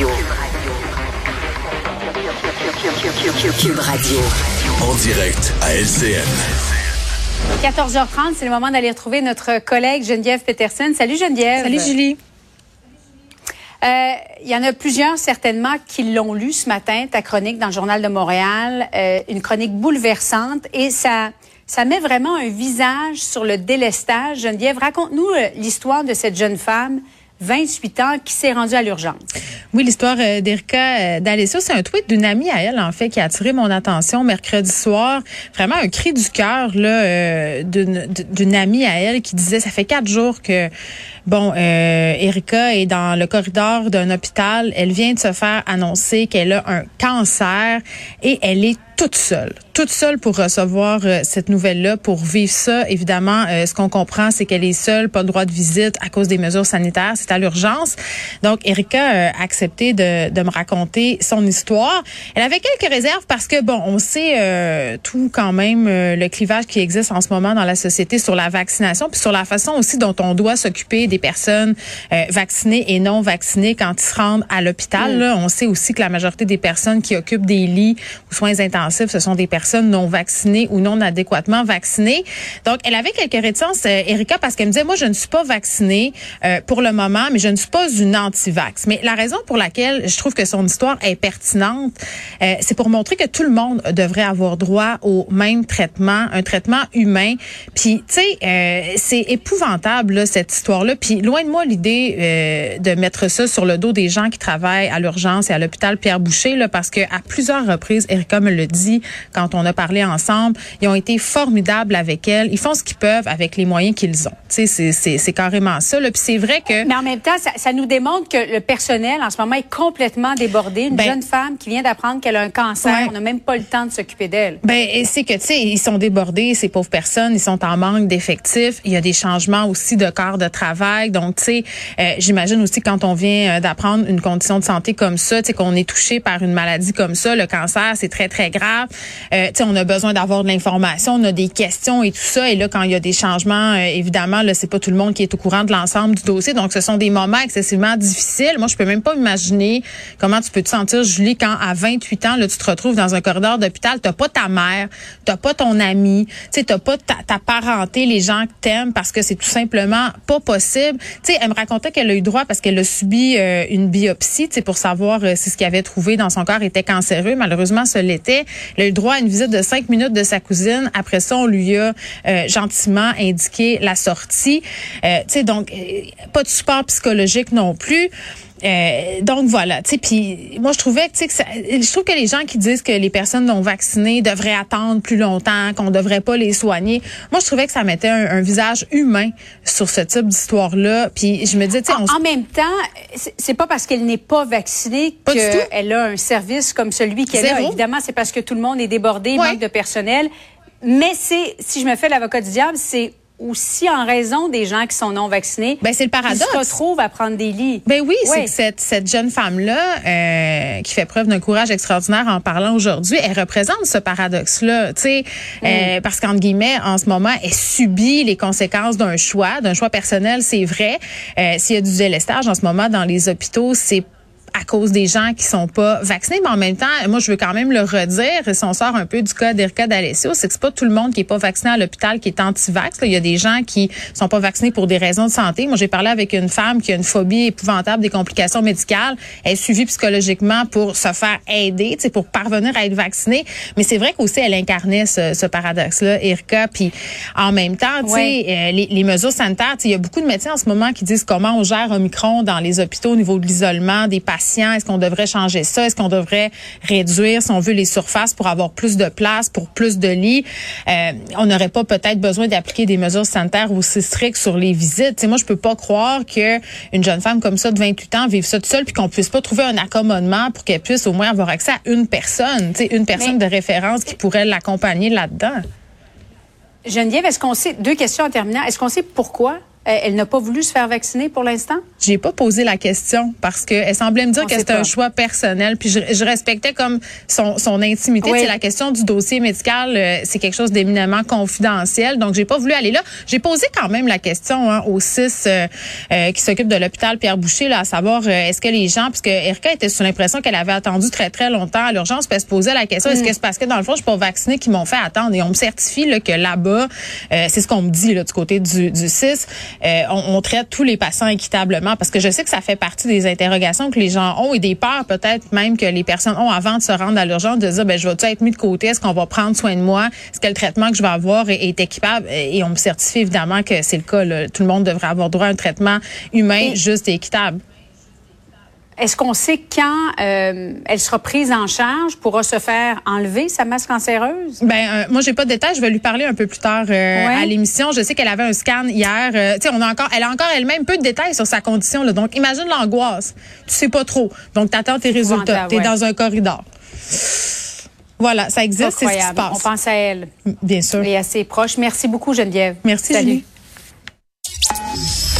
Radio. Cube Radio. En direct à LCN. 14h30, c'est le moment d'aller retrouver notre collègue Geneviève Peterson. Salut Geneviève. Salut Julie. Euh, il y en a plusieurs certainement qui l'ont lu ce matin, ta chronique dans le Journal de Montréal, euh, une chronique bouleversante et ça, ça met vraiment un visage sur le délestage. Geneviève, raconte-nous euh, l'histoire de cette jeune femme 28 ans qui s'est rendue à l'urgence. Oui, l'histoire euh, d'Erika euh, d'Alessio, c'est un tweet d'une amie à elle, en fait, qui a attiré mon attention mercredi soir. Vraiment un cri du cœur là euh, d'une amie à elle qui disait, ça fait quatre jours que, bon, euh, Erika est dans le corridor d'un hôpital. Elle vient de se faire annoncer qu'elle a un cancer et elle est toute seule, toute seule pour recevoir euh, cette nouvelle-là, pour vivre ça. Évidemment, euh, ce qu'on comprend, c'est qu'elle est seule, pas le droit de visite à cause des mesures sanitaires. C'est à l'urgence. Donc, Erika a accepté de, de, me raconter son histoire. Elle avait quelques réserves parce que, bon, on sait euh, tout quand même le clivage qui existe en ce moment dans la société sur la vaccination, puis sur la façon aussi dont on doit s'occuper des personnes vaccinées et non vaccinées quand ils se rendent à l'hôpital. Mm. On sait aussi que la majorité des personnes qui occupent des lits ou soins intensifs ce sont des personnes non vaccinées ou non adéquatement vaccinées. Donc, elle avait quelques réticences, euh, Erika, parce qu'elle me disait, moi, je ne suis pas vaccinée euh, pour le moment, mais je ne suis pas une anti-vax. Mais la raison pour laquelle je trouve que son histoire est pertinente, euh, c'est pour montrer que tout le monde devrait avoir droit au même traitement, un traitement humain. Puis, tu sais, c'est épouvantable, cette histoire-là. Puis, loin de moi l'idée de mettre ça sur le dos des gens qui travaillent à l'urgence et à l'hôpital Pierre Boucher, parce que à plusieurs reprises, Erika me le dit, quand on a parlé ensemble. Ils ont été formidables avec elle. Ils font ce qu'ils peuvent avec les moyens qu'ils ont. Tu sais, c'est carrément ça. Puis c'est vrai que... Mais en même temps, ça, ça, nous démontre que le personnel, en ce moment, est complètement débordé. Une ben, jeune femme qui vient d'apprendre qu'elle a un cancer, on n'a même pas le temps de s'occuper d'elle. Ben, c'est que, tu sais, ils sont débordés, ces pauvres personnes. Ils sont en manque d'effectifs. Il y a des changements aussi de corps de travail. Donc, tu sais, euh, j'imagine aussi quand on vient euh, d'apprendre une condition de santé comme ça, tu sais, qu'on est touché par une maladie comme ça, le cancer, c'est très, très grave euh, on a besoin d'avoir de l'information, on a des questions et tout ça. Et là, quand il y a des changements, euh, évidemment, là, c'est pas tout le monde qui est au courant de l'ensemble du dossier. Donc, ce sont des moments excessivement difficiles. Moi, je peux même pas imaginer comment tu peux te sentir, Julie, quand à 28 ans, là, tu te retrouves dans un corridor d'hôpital, t'as pas ta mère, t'as pas ton ami, tu t'as pas ta, parenté, les gens que t'aimes, parce que c'est tout simplement pas possible. Tu sais, elle me racontait qu'elle a eu droit parce qu'elle a subi euh, une biopsie, tu pour savoir si ce qu'elle avait trouvé dans son corps était cancéreux. Malheureusement, ce l'était. Elle a eu droit à une visite de cinq minutes de sa cousine. Après ça, on lui a euh, gentiment indiqué la sortie. Euh, tu sais, donc, euh, pas de support psychologique non plus. Euh, donc voilà, tu sais, puis moi je trouvais que, que ça, je trouve que les gens qui disent que les personnes non vaccinées devraient attendre plus longtemps, qu'on devrait pas les soigner, moi je trouvais que ça mettait un, visage humain sur ce type d'histoire-là. Puis je me disais, tu sais, en, même temps, c'est pas parce qu'elle n'est pas vaccinée qu'elle a un service comme celui qu'elle a. Évidemment, c'est parce que tout le monde est débordé, manque de personnel. Mais c'est, si je me fais l'avocat du diable, c'est aussi en raison des gens qui sont non vaccinés. Ben c'est le paradoxe. Qui se retrouvent à prendre des lits. Ben oui, c'est que cette, cette jeune femme là euh, qui fait preuve d'un courage extraordinaire en parlant aujourd'hui, elle représente ce paradoxe là, tu sais, euh, mm. parce qu'entre guillemets en ce moment elle subit les conséquences d'un choix, d'un choix personnel, c'est vrai. Euh, S'il y a du délestage en ce moment dans les hôpitaux, c'est à cause des gens qui sont pas vaccinés, mais en même temps, moi, je veux quand même le redire, si on sort un peu du cas d'Erika d'Alessio, c'est que c'est pas tout le monde qui est pas vacciné à l'hôpital qui est anti-vax. Il y a des gens qui sont pas vaccinés pour des raisons de santé. Moi, j'ai parlé avec une femme qui a une phobie épouvantable des complications médicales. Elle est suivie psychologiquement pour se faire aider, pour parvenir à être vaccinée. Mais c'est vrai qu'aussi, elle incarnait ce, ce paradoxe-là, Erika. Puis en même temps, tu sais, euh, les, les, mesures sanitaires, il y a beaucoup de médecins en ce moment qui disent comment on gère Omicron dans les hôpitaux au niveau de l'isolement des patients est-ce qu'on devrait changer ça? Est-ce qu'on devrait réduire, si on veut, les surfaces pour avoir plus de place, pour plus de lits? Euh, on n'aurait pas peut-être besoin d'appliquer des mesures sanitaires aussi strictes sur les visites. T'sais, moi, je peux pas croire que une jeune femme comme ça de 28 ans vive ça toute seule puis qu'on puisse pas trouver un accommodement pour qu'elle puisse au moins avoir accès à une personne, une personne de référence qui pourrait l'accompagner là-dedans. Geneviève, est-ce qu'on sait, deux questions en terminant, est-ce qu'on sait pourquoi elle n'a pas voulu se faire vacciner pour l'instant? J'ai pas posé la question parce qu'elle semblait me dire On que c'était un choix personnel. Puis je, je respectais comme son, son intimité. Oui. C'est la question du dossier médical, euh, c'est quelque chose d'éminemment confidentiel. Donc j'ai pas voulu aller là. J'ai posé quand même la question hein, aux six euh, euh, qui s'occupent de l'hôpital Pierre Boucher, là, à savoir euh, est-ce que les gens, puisque Erika était sous l'impression qu'elle avait attendu très très longtemps à l'urgence, puis elle se posait la question Mm. est-ce que c'est parce que dans le fond je suis pas vaccinée qui m'ont fait attendre? Et on me certifie là, que là-bas, euh, c'est ce qu'on me dit là, du côté du, du 6, euh, on, on traite tous les patients équitablement parce que je sais que ça fait partie des interrogations que les gens ont et des peurs peut-être même que les personnes ont avant de se rendre à l'urgence de dire ben je vais-tu être mis de côté, est-ce qu'on va prendre soin de moi, est-ce que le traitement que je vais avoir est, est équipable? Et on me certifie évidemment que c'est le cas. là. Tout le monde devrait avoir droit à un traitement humain juste et équitable. Est-ce qu'on sait quand euh, elle sera prise en charge, pourra se faire enlever sa masse cancéreuse? Ben euh, moi j'ai pas de détails, je vais lui parler un peu plus tard euh, Ouais. à l'émission. Je sais qu'elle avait un scan hier. Euh, tu sais on a encore elle a encore elle-même peu de détails sur sa condition là. Donc imagine l'angoisse. Tu sais pas trop. Donc t'attends tes résultats. épouvantable, T'es ouais. dans un corridor. Voilà, ça existe, c'est ce qui se Incroyable. On passe. pense à elle Bien sûr. et à ses proches. Merci beaucoup, Geneviève. Merci, Salut. Julie.